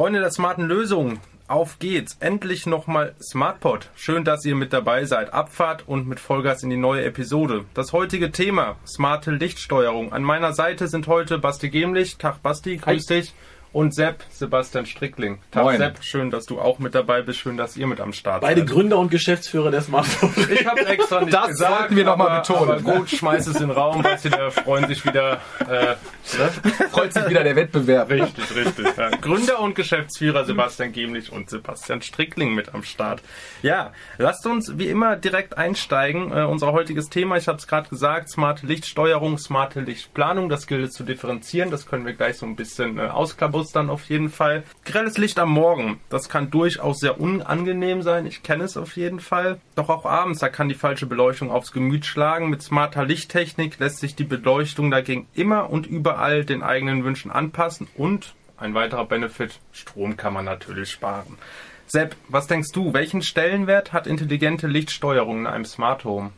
Freunde der smarten Lösungen, auf geht's. Endlich nochmal SmartPod. Schön, dass ihr mit dabei seid. Abfahrt und mit Vollgas in die neue Episode. Das heutige Thema, smarte Lichtsteuerung. An meiner Seite sind heute Basti Gemlich. Tag Basti, grüß Hi. dich und Sepp, Sebastian Strickling. Tag Moin. Sepp, schön, dass du auch mit dabei bist, schön, dass ihr mit am Start Beide seid. Beide Gründer und Geschäftsführer der Smartphone. Ich habe extra nicht das gesagt. Das sollten wir nochmal betonen. Aber gut, schmeiß es in den Raum, dass sie da freuen sich wieder. Äh, freut sich wieder der Wettbewerb. Richtig, richtig. Ja. Gründer und Geschäftsführer Sebastian Gemlich und Sebastian Strickling mit am Start. Ja, lasst uns wie immer direkt einsteigen. Äh, unser heutiges Thema, ich habe es gerade gesagt, smarte Lichtsteuerung, smarte Lichtplanung. Das gilt es zu differenzieren. Das können wir gleich so ein bisschen äh, ausklappern dann auf jeden Fall. Grelles Licht am Morgen, das kann durchaus sehr unangenehm sein. Ich kenne es auf jeden Fall. Doch auch abends, da kann die falsche Beleuchtung aufs Gemüt schlagen. Mit smarter Lichttechnik lässt sich die Beleuchtung dagegen immer und überall den eigenen Wünschen anpassen und ein weiterer Benefit, Strom kann man natürlich sparen. Sepp, was denkst du, welchen Stellenwert hat intelligente Lichtsteuerung in einem Smart Home?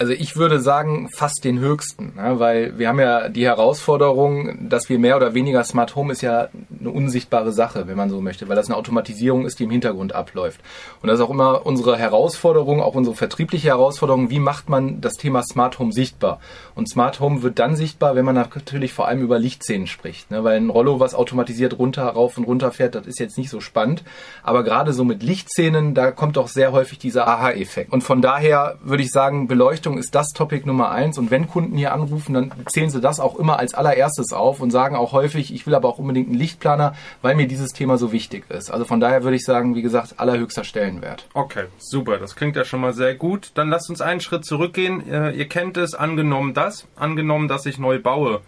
Also ich würde sagen, fast den höchsten, ne? weil wir haben ja die Herausforderung, dass wir mehr oder weniger Smart Home ist ja eine unsichtbare Sache, wenn man so möchte, weil das eine Automatisierung ist, die im Hintergrund abläuft. Und das ist auch immer unsere Herausforderung, auch unsere vertriebliche Herausforderung, wie macht man das Thema Smart Home sichtbar? Und Smart Home wird dann sichtbar, wenn man natürlich vor allem über Lichtszenen spricht, ne? weil ein Rollo, was automatisiert runter, rauf und runter fährt, das ist jetzt nicht so spannend, aber gerade so mit Lichtszenen, da kommt doch sehr häufig dieser Aha-Effekt. Und von daher würde ich sagen, Beleuchtung Beleuchtung ist das Topic Nummer eins. Und wenn Kunden hier anrufen, dann zählen sie das auch immer als allererstes auf und sagen auch häufig, ich will aber auch unbedingt einen Lichtplaner, weil mir dieses Thema so wichtig ist. Also von daher würde ich sagen, wie gesagt, allerhöchster Stellenwert. Okay, super. Das klingt ja schon mal sehr gut. Dann lasst uns einen Schritt zurückgehen. Äh, ihr kennt es, angenommen das, angenommen, dass ich neu baue.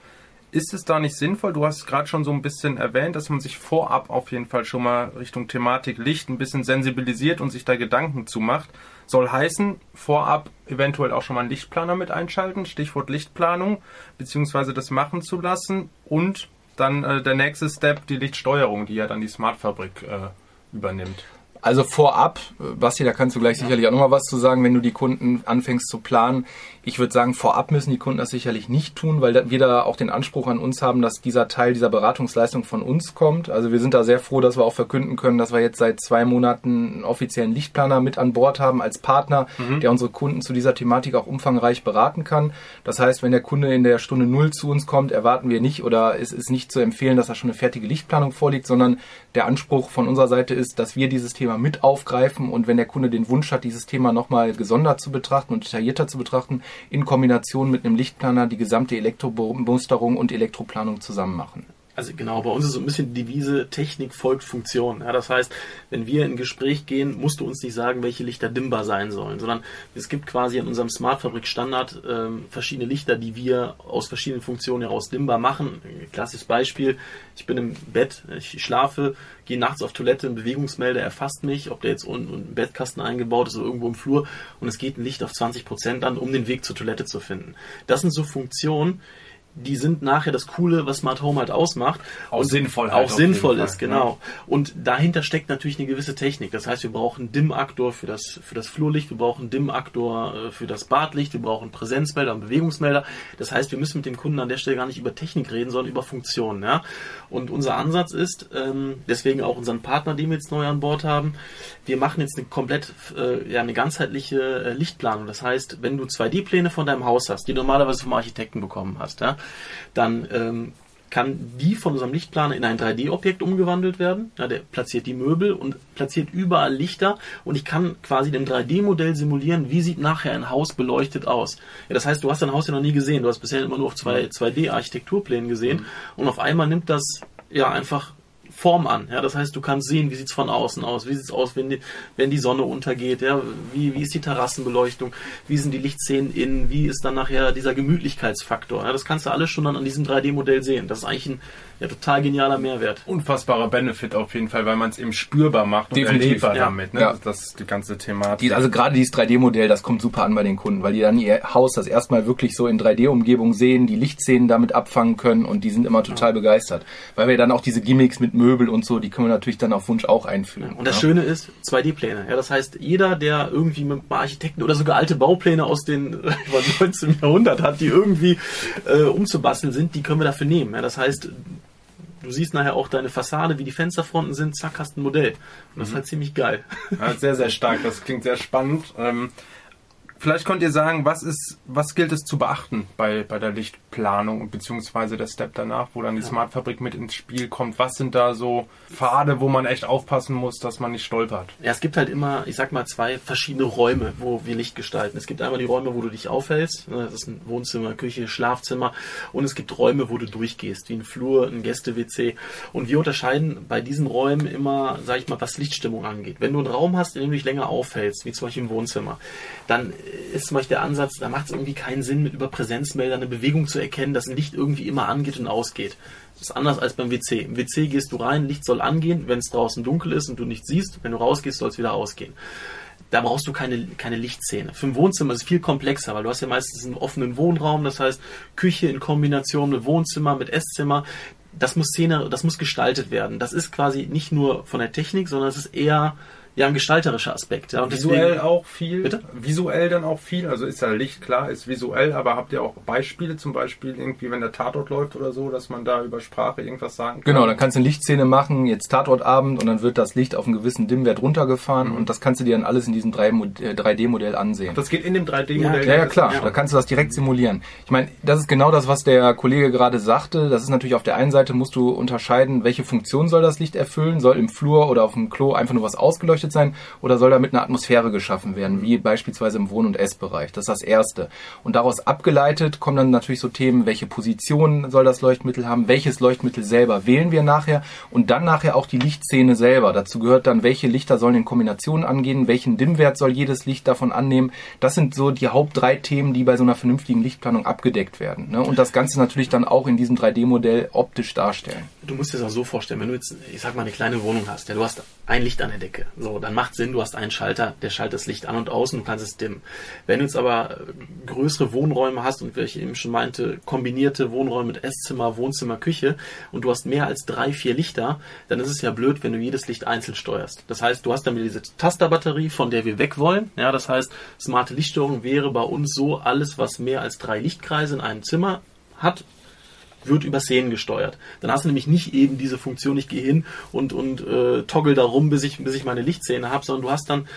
Ist es da nicht sinnvoll? Du hast es gerade schon so ein bisschen erwähnt, dass man sich vorab auf jeden Fall schon mal Richtung Thematik Licht ein bisschen sensibilisiert und sich da Gedanken zu macht. Soll heißen, vorab eventuell auch schon mal einen Lichtplaner mit einschalten, Stichwort Lichtplanung, beziehungsweise das machen zu lassen und dann äh, der nächste Step, die Lichtsteuerung, die ja dann die Smartfabrik äh, übernimmt. Also vorab, Basti, da kannst du gleich sicherlich auch nochmal was zu sagen, wenn du die Kunden anfängst zu planen. Ich würde sagen, vorab müssen die Kunden das sicherlich nicht tun, weil wir da auch den Anspruch an uns haben, dass dieser Teil dieser Beratungsleistung von uns kommt. Also wir sind da sehr froh, dass wir auch verkünden können, dass wir jetzt seit zwei Monaten einen offiziellen Lichtplaner mit an Bord haben als Partner, mhm. der unsere Kunden zu dieser Thematik auch umfangreich beraten kann. Das heißt, wenn der Kunde in der Stunde Null zu uns kommt, erwarten wir nicht oder es ist nicht zu empfehlen, dass da schon eine fertige Lichtplanung vorliegt, sondern der Anspruch von unserer Seite ist, dass wir dieses Thema mit aufgreifen und wenn der Kunde den Wunsch hat, dieses Thema nochmal gesondert zu betrachten und detaillierter zu betrachten, in Kombination mit einem Lichtplaner die gesamte Elektromusterung und Elektroplanung zusammen machen. Also genau, bei uns ist so ein bisschen die Devise Technik folgt Funktion. Ja, das heißt, wenn wir in Gespräch gehen, musst du uns nicht sagen, welche Lichter dimmbar sein sollen, sondern es gibt quasi in unserem Smartfabrik Standard ähm, verschiedene Lichter, die wir aus verschiedenen Funktionen heraus dimmbar machen. Klassisches Beispiel, ich bin im Bett, ich schlafe, gehe nachts auf Toilette, ein Bewegungsmelder erfasst mich, ob der jetzt unten im Bettkasten eingebaut ist oder irgendwo im Flur und es geht ein Licht auf 20 Prozent an, um den Weg zur Toilette zu finden. Das sind so Funktionen, die sind nachher das Coole, was Smart Home halt ausmacht. Auch und sinnvoll halt Auch sinnvoll ist, genau. Ja. Und dahinter steckt natürlich eine gewisse Technik. Das heißt, wir brauchen Dimm-Aktor für das, für das Flurlicht, wir brauchen Dimm-Aktor äh, für das Badlicht, wir brauchen Präsenzmelder und Bewegungsmelder. Das heißt, wir müssen mit dem Kunden an der Stelle gar nicht über Technik reden, sondern über Funktionen. Ja? Und unser Ansatz ist, ähm, deswegen auch unseren Partner, den wir jetzt neu an Bord haben, wir machen jetzt eine komplett, äh, ja, eine ganzheitliche äh, Lichtplanung. Das heißt, wenn du 2D-Pläne von deinem Haus hast, die du normalerweise vom Architekten bekommen hast, ja, dann ähm, kann die von unserem Lichtplaner in ein 3D-Objekt umgewandelt werden. Ja, der platziert die Möbel und platziert überall Lichter und ich kann quasi dem 3D-Modell simulieren, wie sieht nachher ein Haus beleuchtet aus. Ja, das heißt, du hast dein Haus ja noch nie gesehen, du hast bisher immer nur auf 2D-Architekturplänen gesehen mhm. und auf einmal nimmt das ja einfach Form an. Ja, das heißt, du kannst sehen, wie sieht's von außen aus, wie sieht's aus, wenn die, wenn die Sonne untergeht, ja, wie, wie ist die Terrassenbeleuchtung, wie sind die Lichtszenen innen, wie ist dann nachher dieser Gemütlichkeitsfaktor. Ja, das kannst du alles schon dann an diesem 3D-Modell sehen. Das ist eigentlich ein ja, total genialer Mehrwert. Unfassbarer Benefit auf jeden Fall, weil man es eben spürbar macht Definitiv. und erlebbar ja. damit. Ne? Ja. Das ist die ganze Thematik. Die, also gerade dieses 3D-Modell, das kommt super an bei den Kunden, weil die dann ihr Haus das erstmal wirklich so in 3D-Umgebung sehen, die Lichtszenen damit abfangen können und die sind immer total ja. begeistert. Weil wir dann auch diese Gimmicks mit Möbel und so, die können wir natürlich dann auf Wunsch auch einführen. Und das ja. Schöne ist 2D-Pläne. Ja, das heißt, jeder, der irgendwie mit Architekten oder sogar alte Baupläne aus den 19. Jahrhundert hat, die irgendwie äh, umzubasteln sind, die können wir dafür nehmen. Ja, das heißt, du siehst nachher auch deine Fassade, wie die Fensterfronten sind, zack, hast ein Modell. Und das ist halt ziemlich geil. Ja, sehr, sehr stark. Das klingt sehr spannend. Ähm, Vielleicht könnt ihr sagen, was ist, was gilt es zu beachten bei, bei der Lichtplanung beziehungsweise der Step danach, wo dann die ja. Smart Fabrik mit ins Spiel kommt? Was sind da so Pfade, wo man echt aufpassen muss, dass man nicht stolpert? Ja, es gibt halt immer, ich sag mal, zwei verschiedene Räume, wo wir Licht gestalten. Es gibt einmal die Räume, wo du dich aufhältst. Ne, das ist ein Wohnzimmer, Küche, Schlafzimmer. Und es gibt Räume, wo du durchgehst, wie ein Flur, ein Gäste-WC. Und wir unterscheiden bei diesen Räumen immer, sag ich mal, was Lichtstimmung angeht. Wenn du einen Raum hast, in dem du dich länger aufhältst, wie zum Beispiel im Wohnzimmer, dann ist zum Beispiel der Ansatz, da macht es irgendwie keinen Sinn, mit über Präsenzmeldern eine Bewegung zu erkennen, dass Licht irgendwie immer angeht und ausgeht. Das ist anders als beim WC. Im WC gehst du rein, Licht soll angehen, wenn es draußen dunkel ist und du nichts siehst. Wenn du rausgehst, soll es wieder ausgehen. Da brauchst du keine, keine Lichtszene. Für ein Wohnzimmer ist es viel komplexer, weil du hast ja meistens einen offenen Wohnraum, das heißt Küche in Kombination mit Wohnzimmer, mit Esszimmer. Das muss Szene, das muss gestaltet werden. Das ist quasi nicht nur von der Technik, sondern es ist eher ja ein gestalterischer Aspekt. Ja, und visuell deswegen, auch viel. Bitte? Visuell dann auch viel. Also ist ja Licht klar, ist visuell, aber habt ihr auch Beispiele, zum Beispiel irgendwie, wenn der Tatort läuft oder so, dass man da über Sprache irgendwas sagen kann? Genau, dann kannst du eine Lichtszene machen, jetzt Tatortabend und dann wird das Licht auf einen gewissen Dimmwert runtergefahren mhm. und das kannst du dir dann alles in diesem 3D-Modell äh, ansehen. Das geht in dem 3D-Modell? Ja, ja, klar, ja. da kannst du das direkt simulieren. Ich meine, das ist genau das, was der Kollege gerade sagte. Das ist natürlich auf der einen Seite musst du unterscheiden, welche Funktion soll das Licht erfüllen, soll im Flur oder auf dem Klo einfach nur was ausgeleuchtet beleuchtet sein oder soll damit eine Atmosphäre geschaffen werden, wie beispielsweise im Wohn- und Essbereich? Das ist das Erste. Und daraus abgeleitet kommen dann natürlich so Themen, welche Position soll das Leuchtmittel haben, welches Leuchtmittel selber wählen wir nachher und dann nachher auch die Lichtszene selber. Dazu gehört dann, welche Lichter sollen in Kombinationen angehen, welchen Dimmwert soll jedes Licht davon annehmen. Das sind so die Haupt drei Themen, die bei so einer vernünftigen Lichtplanung abgedeckt werden. Ne? Und das Ganze natürlich dann auch in diesem 3D-Modell optisch darstellen. Du musst dir das auch so vorstellen, wenn du jetzt, ich sag mal, eine kleine Wohnung hast, ja, du hast ein Licht an der Decke. So, dann macht Sinn, du hast einen Schalter, der schaltet das Licht an und aus und du kannst es dimmen. Wenn du jetzt aber äh, größere Wohnräume hast und wie ich eben schon meinte, kombinierte Wohnräume mit Esszimmer, Wohnzimmer, Küche und du hast mehr als drei, vier Lichter, dann ist es ja blöd, wenn du jedes Licht einzeln steuerst. Das heißt, du hast dann wieder diese Tasterbatterie, von der wir weg wollen. Ja, das heißt, smarte Lichtsteuerung wäre bei uns so alles, was mehr als drei Lichtkreise in einem Zimmer hat, wird über Szenen gesteuert. Dann hast du nämlich nicht eben diese Funktion, ich gehe hin und, und äh, toggle da rum, bis ich, bis ich meine Lichtszene habe, sondern du hast dann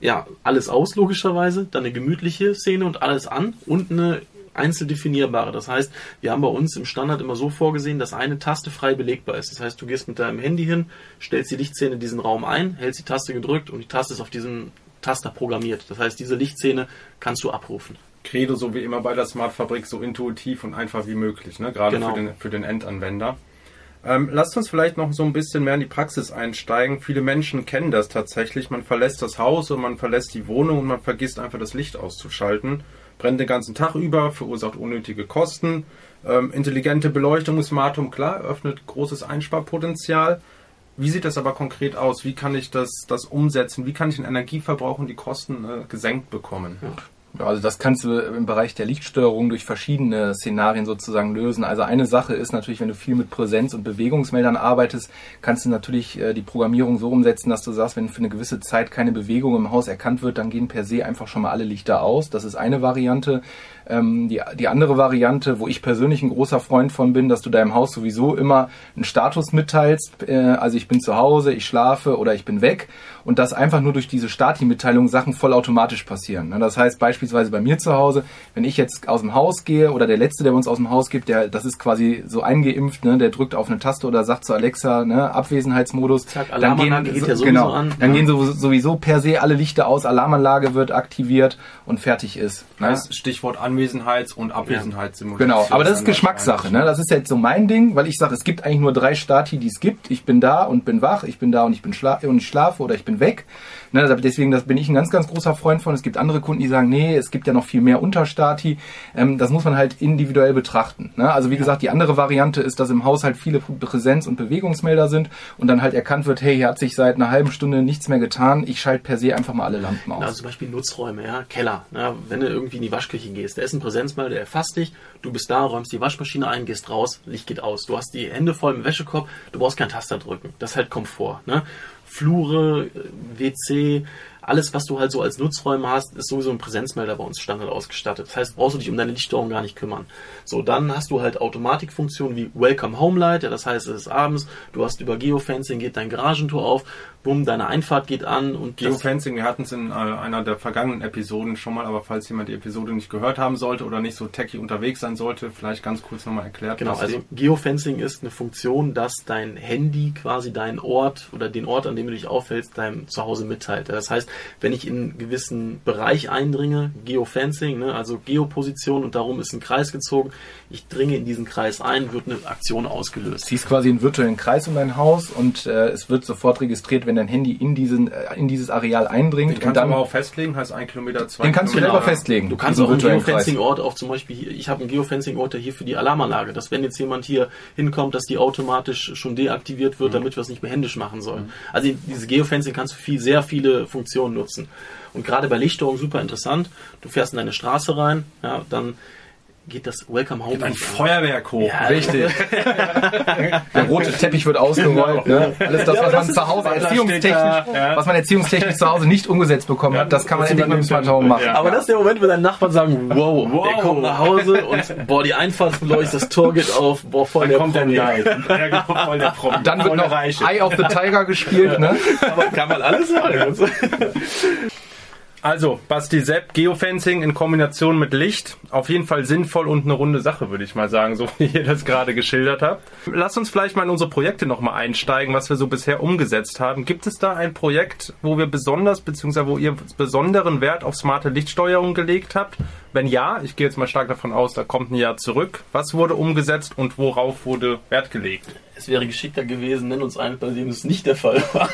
ja alles aus, logischerweise, dann eine gemütliche Szene und alles an und eine einzeln definierbare. Das heißt, wir haben bei uns im Standard immer so vorgesehen, dass eine Taste frei belegbar ist. Das heißt, du gehst mit deinem Handy hin, stellst die Lichtszene in diesen Raum ein, hältst die Taste gedrückt und die Taste ist auf diesen Taster programmiert. Das heißt, diese Lichtszene kannst du abrufen. Credo, so wie immer bei der Smart Fabrik, so intuitiv und einfach wie möglich, ne? gerade genau. für, den, für den Endanwender. Ähm, lasst uns vielleicht noch so ein bisschen mehr in die Praxis einsteigen. Viele Menschen kennen das tatsächlich. Man verlässt das Haus und man verlässt die Wohnung und man vergisst einfach das Licht auszuschalten. Brennt den ganzen Tag über, verursacht unnötige Kosten. Ähm, intelligente Beleuchtung ist Matum klar, öffnet großes Einsparpotenzial. Wie sieht das aber konkret aus? Wie kann ich das, das umsetzen? Wie kann ich den Energieverbrauch und die Kosten äh, gesenkt bekommen? Ja. Also das kannst du im Bereich der Lichtsteuerung durch verschiedene Szenarien sozusagen lösen. Also eine Sache ist natürlich, wenn du viel mit Präsenz- und Bewegungsmeldern arbeitest, kannst du natürlich äh, die Programmierung so umsetzen, dass du sagst, wenn für eine gewisse Zeit keine Bewegung im Haus erkannt wird, dann gehen per se einfach schon mal alle Lichter aus. Das ist eine Variante. Ähm, die, die andere Variante, wo ich persönlich ein großer Freund von bin, dass du deinem Haus sowieso immer einen Status mitteilst. Äh, also ich bin zu Hause, ich schlafe oder ich bin weg. Und dass einfach nur durch diese Stati-Mitteilung Sachen vollautomatisch passieren. Ne? Das heißt beispielsweise bei mir zu Hause, wenn ich jetzt aus dem Haus gehe oder der Letzte, der uns aus dem Haus gibt, der, das ist quasi so eingeimpft, ne? der drückt auf eine Taste oder sagt zu Alexa, ne? Abwesenheitsmodus. Zack, dann gehen, geht ja sowieso genau, an. Dann ja. gehen sowieso per se alle Lichter aus, Alarmanlage wird aktiviert und fertig ist. Ne? Stichwort Anwendung Anwesenheits- und Abwesenheitssimulation. Genau, aber das ist Geschmackssache. Ne? Das ist jetzt so mein Ding, weil ich sage, es gibt eigentlich nur drei Stati, die es gibt. Ich bin da und bin wach, ich bin da und ich bin schla und ich schlafe oder ich bin weg. Ne, deswegen das bin ich ein ganz, ganz großer Freund von. Es gibt andere Kunden, die sagen, nee, es gibt ja noch viel mehr Unterstati. Ähm, das muss man halt individuell betrachten. Ne? Also wie ja. gesagt, die andere Variante ist, dass im Haushalt viele Präsenz- und Bewegungsmelder sind und dann halt erkannt wird, hey, hier hat sich seit einer halben Stunde nichts mehr getan. Ich schalte per se einfach mal alle Lampen aus. Also zum Beispiel Nutzräume, ja, Keller. Ja, wenn du irgendwie in die Waschküche gehst, da ist ein Präsenzmelder, der erfasst dich, du bist da, räumst die Waschmaschine ein, gehst raus, Licht geht aus. Du hast die Hände voll im Wäschekorb, du brauchst keinen Taster drücken. Das ist halt Komfort. Ne? Flure, WC, alles, was du halt so als Nutzräume hast, ist sowieso ein Präsenzmelder bei uns Standard ausgestattet. Das heißt, brauchst du dich um deine Lichtsteuerung gar nicht kümmern. So, dann hast du halt Automatikfunktionen wie Welcome Home Light, ja, das heißt, es ist abends, du hast über Geofencing geht dein Garagentor auf, bumm, deine Einfahrt geht an und Geofencing, wir hatten es in äh, einer der vergangenen Episoden schon mal, aber falls jemand die Episode nicht gehört haben sollte oder nicht so techy unterwegs sein sollte, vielleicht ganz kurz nochmal erklärt. Genau, also Geofencing ist eine Funktion, dass dein Handy quasi deinen Ort oder den Ort, an dem du dich aufhältst, deinem Zuhause mitteilt. Das heißt, wenn ich in einen gewissen Bereich eindringe, Geofencing, ne, also Geoposition und darum ist ein Kreis gezogen, ich dringe in diesen Kreis ein, wird eine Aktion ausgelöst. Ziehst quasi einen virtuellen Kreis um dein Haus und äh, es wird sofort registriert, wenn dein Handy in, diesen, äh, in dieses Areal eindringt. Den kannst du aber auch festlegen, heißt ein Kilometer, zwei Den kannst Kilometer. du selber festlegen. Du kannst auch einen Geofencing-Ort auf zum Beispiel hier, ich habe einen Geofencing-Ort, der hier für die Alarmanlage, dass wenn jetzt jemand hier hinkommt, dass die automatisch schon deaktiviert wird, mhm. damit wir es nicht mehr händisch machen sollen. Mhm. Also diese Geofencing kannst du für viel, sehr viele Funktionen nutzen. Und gerade bei Lichtsteuerung super interessant. Du fährst in deine Straße rein, ja, dann geht das Welcome Home. Geht ein Feuerwerk hoch. Ja, richtig. Der rote Teppich wird ausgerollt. Genau. Ne? Alles das, was man zu Hause erziehungstechnisch, ja. was man erziehungstechnisch zu Hause nicht umgesetzt bekommen hat, das kann man endlich mit dem Smart Home machen. Aber das ist der Moment, wo deine Nachbarn sagen, wow, wow, der kommt nach Hause und boah, die Einfahrtsbeleuchtung, das Tor geht auf, boah, voll Dann der kommt Promi. Der voll der Promi. Dann wird noch Eye of the Tiger gespielt, ne? Aber kann man alles sagen. Also, Basti Sepp, Geofencing in Kombination mit Licht. Auf jeden Fall sinnvoll und eine runde Sache, würde ich mal sagen, so wie ihr das gerade geschildert habt. Lass uns vielleicht mal in unsere Projekte nochmal einsteigen, was wir so bisher umgesetzt haben. Gibt es da ein Projekt, wo wir besonders, beziehungsweise wo ihr besonderen Wert auf smarte Lichtsteuerung gelegt habt? Wenn ja, ich gehe jetzt mal stark davon aus, da kommt ein Jahr zurück. Was wurde umgesetzt und worauf wurde Wert gelegt? Es wäre geschickter gewesen, nenn uns einen, bei dem es nicht der Fall war.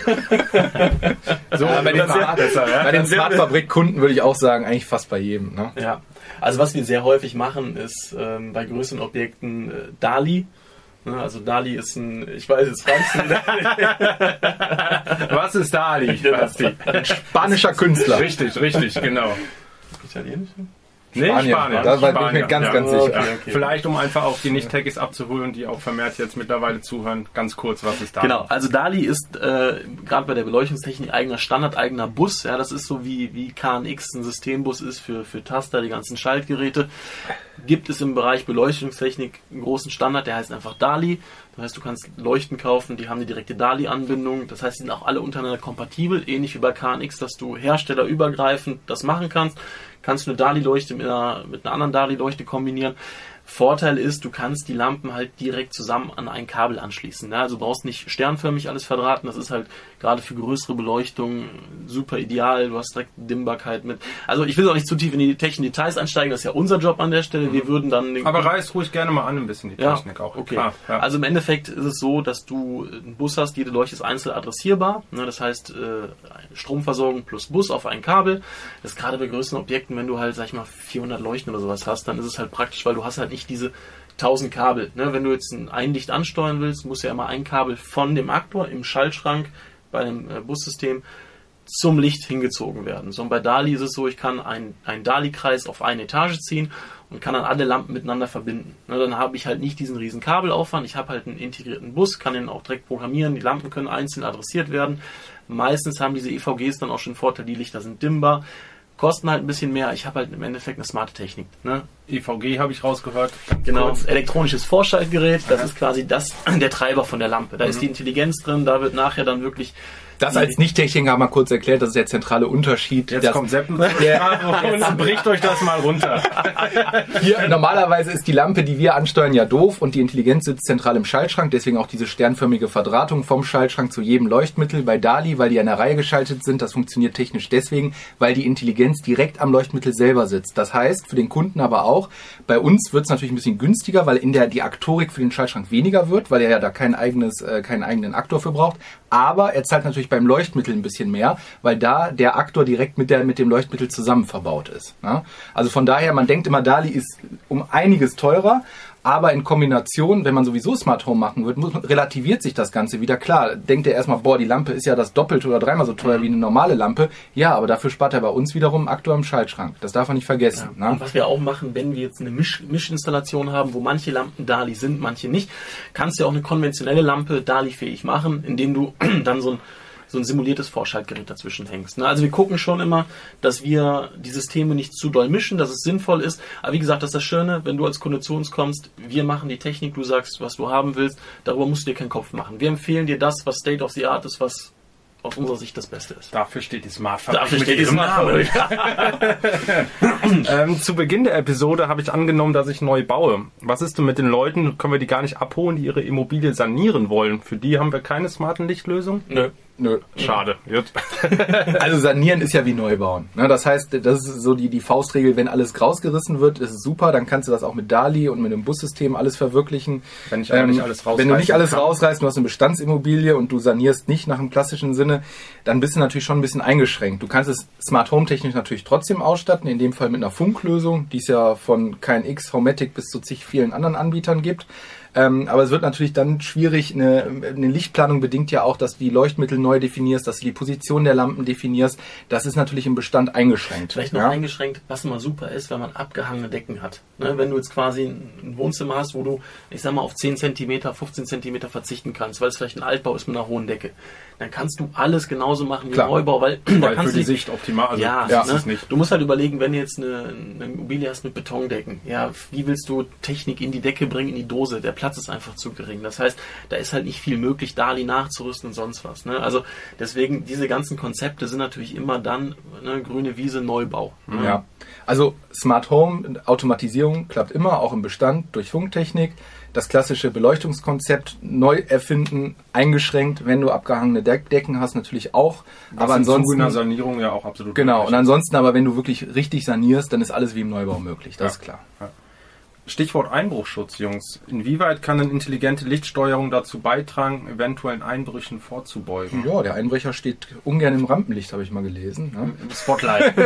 so, ja, bei den, Smart, ja? bei den Smartfabrik-Kunden würde ich auch sagen, eigentlich fast bei jedem. Ne? Ja, also was wir sehr häufig machen, ist ähm, bei größeren Objekten äh, DALI. Ne, also Dali ist ein, ich weiß jetzt fragst du Was ist Dali? Ein spanischer Künstler. Richtig, richtig, genau. Italienisch? Nee, Spanien. Spanien. Da war Spanien. ich mir ganz, ja. ganz sicher. Okay, okay. Vielleicht, um einfach auch die Nicht-Techies abzuholen, die auch vermehrt jetzt mittlerweile zuhören, ganz kurz, was ist DALI? Genau, also DALI ist äh, gerade bei der Beleuchtungstechnik eigener Standard, eigener Bus. Ja, das ist so wie, wie KNX ein Systembus ist für, für Taster, die ganzen Schaltgeräte. Gibt es im Bereich Beleuchtungstechnik einen großen Standard, der heißt einfach DALI. Das heißt, du kannst Leuchten kaufen, die haben eine direkte DALI-Anbindung. Das heißt, die sind auch alle untereinander kompatibel, ähnlich wie bei KNX, dass du herstellerübergreifend das machen kannst kannst du eine DALI-Leuchte mit einer, mit einer anderen DALI-Leuchte kombinieren. Vorteil ist, du kannst die Lampen halt direkt zusammen an ein Kabel anschließen. Ne? Also brauchst nicht sternförmig alles verdrahten. Das ist halt gerade für größere Beleuchtung super ideal. Du hast direkt Dimmbarkeit mit. Also ich will auch nicht zu tief in die technischen Details einsteigen. Das ist ja unser Job an der Stelle. Wir mhm. würden dann. Aber reiß ruhig gerne mal an ein bisschen die Technik ja, auch. Okay. Klar, ja. Also im Endeffekt ist es so, dass du einen Bus hast. Jede Leuchte ist einzeln adressierbar. Ne? Das heißt äh, Stromversorgung plus Bus auf ein Kabel. Das ist gerade bei größeren Objekten, wenn du halt sag ich mal 400 Leuchten oder sowas hast, dann ist es halt praktisch, weil du hast halt nicht nicht diese 1000 Kabel. Ne? Wenn du jetzt ein Einlicht ansteuern willst, muss ja immer ein Kabel von dem Aktor im Schaltschrank bei einem äh, Bussystem zum Licht hingezogen werden. So, und bei DALI ist es so, ich kann einen DALI-Kreis auf eine Etage ziehen und kann dann alle Lampen miteinander verbinden. Ne, dann habe ich halt nicht diesen riesen Kabelaufwand, ich habe halt einen integrierten Bus, kann den auch direkt programmieren, die Lampen können einzeln adressiert werden. Meistens haben diese EVGs dann auch schon Vorteil, die Lichter sind dimmbar kosten halt ein bisschen mehr. Ich habe halt im Endeffekt eine smarte Technik. Ne? EVG habe ich rausgehört. Genau, kurz. elektronisches Vorschaltgerät, das ja. ist quasi das, der Treiber von der Lampe. Da mhm. ist die Intelligenz drin, da wird nachher dann wirklich das als Nicht-Techniker mal kurz erklärt, das ist der zentrale Unterschied. Jetzt kommt Seppen und bricht euch das mal runter. Hier, normalerweise ist die Lampe, die wir ansteuern, ja doof und die Intelligenz sitzt zentral im Schaltschrank, deswegen auch diese sternförmige Verdrahtung vom Schaltschrank zu jedem Leuchtmittel. Bei DALI, weil die an der Reihe geschaltet sind, das funktioniert technisch deswegen, weil die Intelligenz direkt am Leuchtmittel selber sitzt. Das heißt, für den Kunden aber auch, bei uns wird es natürlich ein bisschen günstiger, weil in der die Aktorik für den Schaltschrank weniger wird, weil er ja da kein eigenes, äh, keinen eigenen Aktor für braucht. Aber er zahlt natürlich beim Leuchtmittel ein bisschen mehr, weil da der Aktor direkt mit, der, mit dem Leuchtmittel zusammen verbaut ist. Ne? Also von daher, man denkt immer, DALI ist um einiges teurer, aber in Kombination, wenn man sowieso Smart Home machen wird, muss, relativiert sich das Ganze wieder. Klar, denkt er erstmal, boah, die Lampe ist ja das Doppelte oder dreimal so teuer wie eine normale Lampe. Ja, aber dafür spart er bei uns wiederum aktuell im Schaltschrank. Das darf man nicht vergessen. Ja. Ne? Und was wir auch machen, wenn wir jetzt eine Misch Mischinstallation haben, wo manche Lampen DALI sind, manche nicht, kannst du auch eine konventionelle Lampe DALI-fähig machen, indem du dann so ein so ein simuliertes Vorschaltgerät dazwischen hängst. Ne? Also wir gucken schon immer, dass wir die Systeme nicht zu doll mischen, dass es sinnvoll ist. Aber wie gesagt, das ist das Schöne, wenn du als Kunde zu uns kommst, wir machen die Technik, du sagst, was du haben willst, darüber musst du dir keinen Kopf machen. Wir empfehlen dir das, was State of the Art ist, was aus unserer Sicht das Beste ist. Dafür steht die Smart Dafür steht die Smart ähm, Zu Beginn der Episode habe ich angenommen, dass ich neu baue. Was ist denn mit den Leuten? Können wir die gar nicht abholen, die ihre Immobilie sanieren wollen? Für die haben wir keine smarten Lichtlösung? Nö. Nö. Schade. Gut. Also sanieren ist ja wie neu bauen. Ne, Das heißt, das ist so die, die Faustregel, wenn alles rausgerissen wird, ist es super, dann kannst du das auch mit DALI und mit dem Bussystem alles verwirklichen. Wenn ich aber nicht alles Wenn du nicht alles kann. rausreißt, du hast eine Bestandsimmobilie und du sanierst nicht nach dem klassischen Sinne, dann bist du natürlich schon ein bisschen eingeschränkt. Du kannst es Smart Home technisch natürlich trotzdem ausstatten, in dem Fall mit einer Funklösung, die es ja von KNX, Homematic bis zu zig vielen anderen Anbietern gibt. Ähm, aber es wird natürlich dann schwierig, eine, eine Lichtplanung bedingt ja auch, dass du die Leuchtmittel neu definierst, dass du die Position der Lampen definierst. Das ist natürlich im Bestand eingeschränkt. Vielleicht noch ja? eingeschränkt, was immer super ist, wenn man abgehangene Decken hat. Ne, wenn du jetzt quasi ein Wohnzimmer hast, wo du, ich sag mal, auf 10 cm, 15 cm verzichten kannst, weil es vielleicht ein Altbau ist mit einer hohen Decke, dann kannst du alles genauso machen wie Klar. ein Neubau, weil, da Weil kannst für die du Sicht optimal. Also ja, das ne? ist es nicht. du musst halt überlegen, wenn du jetzt eine, eine Immobilie hast mit Betondecken, ja, wie willst du Technik in die Decke bringen, in die Dose? Der Platz ist einfach zu gering. Das heißt, da ist halt nicht viel möglich, DALI nachzurüsten und sonst was. Ne? Also deswegen, diese ganzen Konzepte sind natürlich immer dann ne, grüne Wiese, Neubau. Ne? Ja. Also Smart Home, Automatisierung klappt immer, auch im Bestand durch Funktechnik. Das klassische Beleuchtungskonzept neu erfinden, eingeschränkt, wenn du abgehangene Deck Decken hast, natürlich auch. Was aber im Zuge ansonsten einer Sanierung ja auch absolut genau. möglich Und ansonsten aber, wenn du wirklich richtig sanierst, dann ist alles wie im Neubau möglich. Das Ja. ist klar. Stichwort Einbruchschutz, Jungs. Inwieweit kann eine intelligente Lichtsteuerung dazu beitragen, eventuellen Einbrüchen vorzubeugen? Ja, der Einbrecher steht ungern im Rampenlicht, habe ich mal gelesen. Ne? Im Spotlight.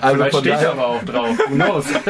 Also Vielleicht steht er aber auch drauf. Who knows?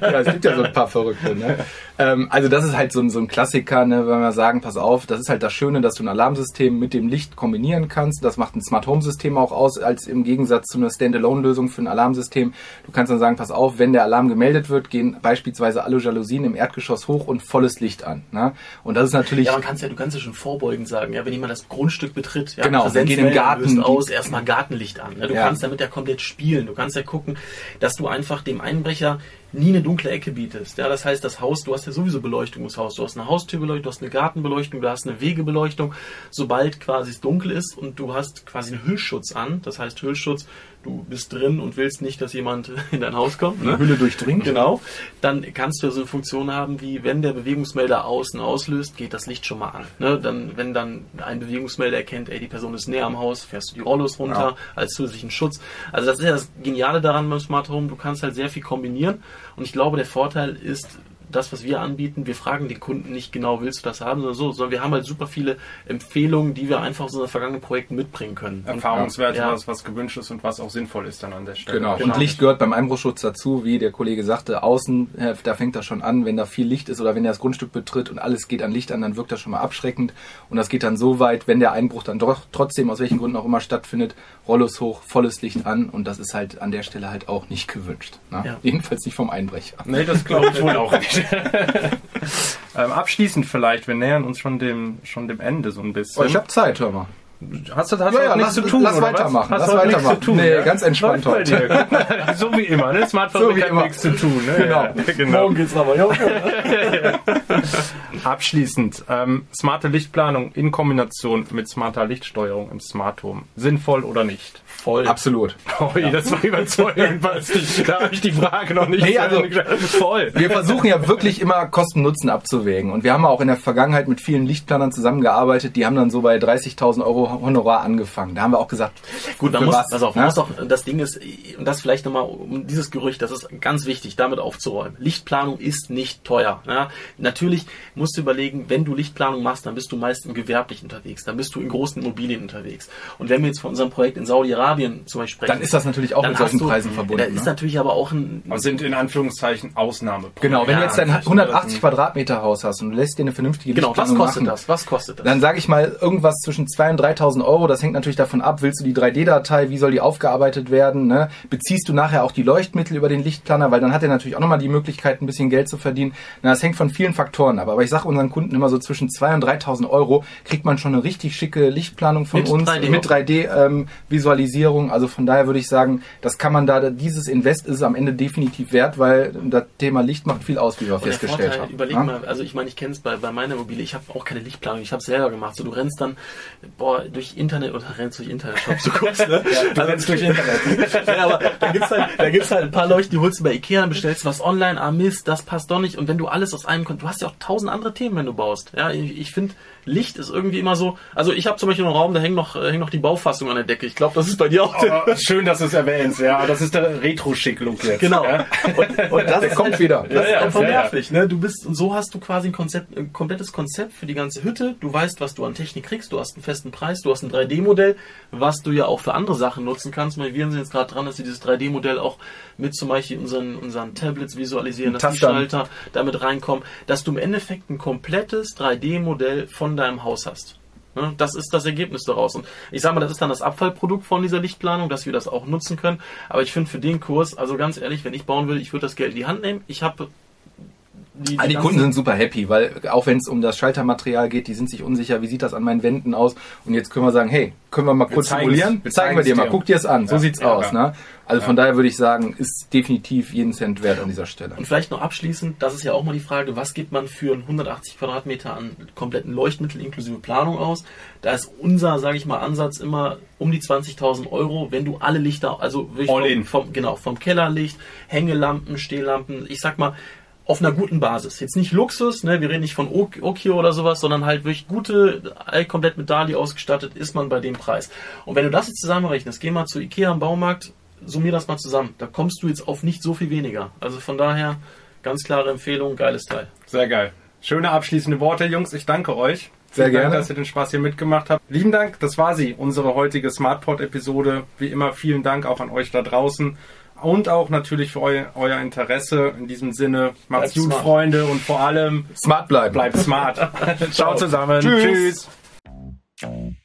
ja, es gibt ja so ein paar Verrückte. Ne? Ähm, also das ist halt so ein, so ein Klassiker, ne, wenn wir sagen, pass auf, das ist halt das Schöne, dass du ein Alarmsystem mit dem Licht kombinieren kannst. Das macht ein Smart Home System auch aus, als im Gegensatz zu einer Standalone-Lösung für ein Alarmsystem. Du kannst dann sagen, pass auf, wenn der Alarm gemeldet wird, gehen beispielsweise alle Jalousien im Erdgeschoss hoch und volles Licht an. Ne? Und das ist natürlich... Ja, man kann's ja, du kannst ja schon vorbeugend sagen, ja, wenn jemand das Grundstück betritt, ja, Genau, Präsenzwälder gehen im Garten aus, erstmal Gartenlicht an. Ne? Du Ja. kannst damit ja komplett spielen. Du kannst ja gucken, dass du einfach dem Einbrecher nie eine dunkle Ecke bietest. Ja, das heißt, das Haus, du hast ja sowieso Beleuchtung ums Haus. Du hast eine Haustürbeleuchtung, du hast eine Gartenbeleuchtung, du hast eine Wegebeleuchtung. Sobald quasi es dunkel ist und du hast quasi einen Hüllschutz an, das heißt Hüllschutz, du bist drin und willst nicht, dass jemand in dein Haus kommt. Ne? Hülle durchdringt. Genau. Dann kannst du so eine Funktion haben, wie wenn der Bewegungsmelder außen auslöst, geht das Licht schon mal an. Ne? Dann, wenn dann ein Bewegungsmelder erkennt, ey, die Person ist näher am Haus, fährst du die Rollos runter Ja. als zusätzlichen Schutz. Also das ist ja das Geniale daran beim Smart Home, du kannst halt sehr viel kombinieren. Und ich glaube, der Vorteil ist, das, was wir anbieten, wir fragen den Kunden nicht genau, willst du das haben, sondern so, sondern wir haben halt super viele Empfehlungen, die wir einfach aus unseren vergangenen Projekten mitbringen können. Erfahrungswerte, Ja. was, was gewünscht ist und was auch sinnvoll ist dann an der Stelle. Genau. Genau. Und Licht gehört beim Einbruchschutz dazu, wie der Kollege sagte, außen, äh, da fängt das schon an, wenn da viel Licht ist oder wenn er das Grundstück betritt und alles geht an Licht an, dann wirkt das schon mal abschreckend. Und das geht dann so weit, wenn der Einbruch dann doch trotzdem, aus welchen Gründen auch immer stattfindet, Rollos hoch, volles Licht an und das ist halt an der Stelle halt auch nicht gewünscht. Ne? Ja. Jedenfalls nicht vom Einbrecher. Nee, das glaube ich wohl auch nicht. ähm, abschließend vielleicht, wir nähern uns schon dem, schon dem Ende so ein bisschen. Oh, ich habe Zeit, hör mal. Hast du, hast Ja, ja, nichts lass- zu tun, lass oder weitermachen, Was? Hast lass weitermachen. zu tun, Nee, ja? ganz entspannt Läuft bei heute. so wie immer, ne? Smartphone So wie hat immer. nichts zu tun, ne? Genau. Ja, genau. geht's aber, ja. Abschließend, ähm, smarte Lichtplanung in Kombination mit smarter Lichtsteuerung im Smart Home. Sinnvoll oder nicht? Voll. Absolut. Ui, das war überzeugend, Basti. Da habe ich die Frage noch nicht Nee, also-. Voll. Wir versuchen ja wirklich immer Kosten-Nutzen abzuwägen. Und wir haben auch in der Vergangenheit mit vielen Lichtplanern zusammengearbeitet. Die haben dann so bei 30.000 Euro Honorar angefangen. Da haben wir auch gesagt, Gut, man muss, was, pass auf, man ne? muss auch, das Ding ist, und das vielleicht nochmal, um dieses Gerücht, das ist ganz wichtig, damit aufzuräumen. Lichtplanung ist nicht teuer. Ja? Natürlich musst du überlegen, wenn du Lichtplanung machst, dann bist du meist im gewerblich unterwegs, dann bist du in großen Immobilien unterwegs. Und wenn wir jetzt von unserem Projekt in Saudi-Arabien zum Beispiel sprechen. Dann ist das natürlich auch mit solchen du- Preisen verbunden. Da ist ne? natürlich aber auch ein, Aber sind in Anführungszeichen Ausnahme. Genau, wenn Ja, du jetzt ist 180 Quadratmeter Haus hast und du lässt dir eine vernünftige genau, was Lichtplanung kostet machen, das? Was kostet das? Dann sage ich mal irgendwas zwischen 2.000 und 3.000 Euro. Das hängt natürlich davon ab, willst du die 3D-Datei, wie soll die aufgearbeitet werden? Ne? Beziehst du nachher auch die Leuchtmittel über den Lichtplaner, weil dann hat er natürlich auch nochmal die Möglichkeit, ein bisschen Geld zu verdienen. Na, das hängt von vielen Faktoren ab. Aber ich sage unseren Kunden immer so zwischen 2.000 und 3.000 Euro kriegt man schon eine richtig schicke Lichtplanung von Mit uns 3D mit 3D-Visualisierung. also von daher würde ich sagen, das kann man da, dieses Invest ist es am Ende definitiv wert, weil das Thema Licht macht viel aus, wie wir Und festgestellt Vorteil, haben. überleg Ja? mal, also ich meine, ich kenne es bei, bei meiner Immobilie, ich habe auch keine Lichtplanung, ich habe es selber gemacht. So, du rennst dann boah, durch Internet oder rennst durch Internet-Shops, du guckst, ne? Du rennst durch Internet. ja, aber da gibt's halt, da gibt's halt ein paar Leuchten, die holst du bei Ikea, dann bestellst was online, ah Mist, das passt doch nicht. Und wenn du alles aus einem, du hast ja auch tausend andere Themen, wenn du baust. Ja, ich, ich finde, Licht ist irgendwie immer so, also ich habe zum Beispiel einen Raum, da hängt noch, äh, hängt noch die Baufassung an der Decke. Ich glaube, das ist bei dir auch. Aber schön, dass du es erwähnst, ja. Das ist der Retro-Schick-Look jetzt. Genau. Ja. Und, und das Der kommt halt, wieder. Das Ja, ist ja, einfach ja, ja. nervig. Ne? Du bist, und so hast du quasi ein, Konzept, ein komplettes Konzept für die ganze Hütte. Du weißt, was du an Technik kriegst. Du hast einen festen Preis. Du hast ein 3D-Modell, was du ja auch für andere Sachen nutzen kannst. Weil wir sind jetzt gerade dran, dass wir dieses 3D-Modell auch mit zum Beispiel unseren, unseren Tablets visualisieren, dass die. Schalter damit reinkommen, dass du im Endeffekt ein komplettes 3D-Modell von deinem Haus hast. Ne, Das ist das Ergebnis daraus. Und ich sage mal, das ist dann das Abfallprodukt von dieser Lichtplanung, dass wir das auch nutzen können. Aber ich finde für den Kurs, also ganz ehrlich, wenn ich bauen würde, ich würde das Geld in die Hand nehmen. Ich habe die, Ah, die ganzen- Kunden sind super happy, weil auch wenn es um das Schaltermaterial geht, die sind sich unsicher, wie sieht das an meinen Wänden aus. Und jetzt können wir sagen, hey, können wir mal kurz zeigen's- simulieren? wir Zeigen wir dir mal, guck dir es an, so Ja, sieht's ja, aus. ja. Ne? Also von daher würde ich sagen, ist definitiv jeden Cent wert an dieser Stelle. Und vielleicht noch abschließend, das ist ja auch mal die Frage, was gibt man für ein 180 Quadratmeter an kompletten Leuchtmittel inklusive Planung aus? Da ist unser, sage ich mal, Ansatz immer um die 20.000 Euro, wenn du alle Lichter, also wirklich All vom, in. vom, genau, vom Kellerlicht, Hängelampen, Stehlampen, ich sag mal, auf einer guten Basis. Jetzt nicht Luxus, ne? wir reden nicht von Ok- Okio oder sowas, sondern halt wirklich gute, all komplett mit Dali ausgestattet, ist man bei dem Preis. Und wenn du das jetzt zusammenrechnest, geh mal zu Ikea am Baumarkt, summier das mal zusammen. Da kommst du jetzt auf nicht so viel weniger. Also von daher, ganz klare Empfehlung, geiles Teil. Sehr geil. Schöne abschließende Worte, Jungs. Ich danke euch. Sehr Vielen Dank, gerne. dass ihr den Spaß hier mitgemacht habt. Lieben Dank, das war sie, unsere heutige Smartport-Episode. Wie immer, vielen Dank auch an euch da draußen und auch natürlich für eu, euer Interesse. In diesem Sinne, macht's gut, Freunde, und vor allem smart bleiben. Bleibt smart. Ciao zusammen. Tschüss. Tschüss.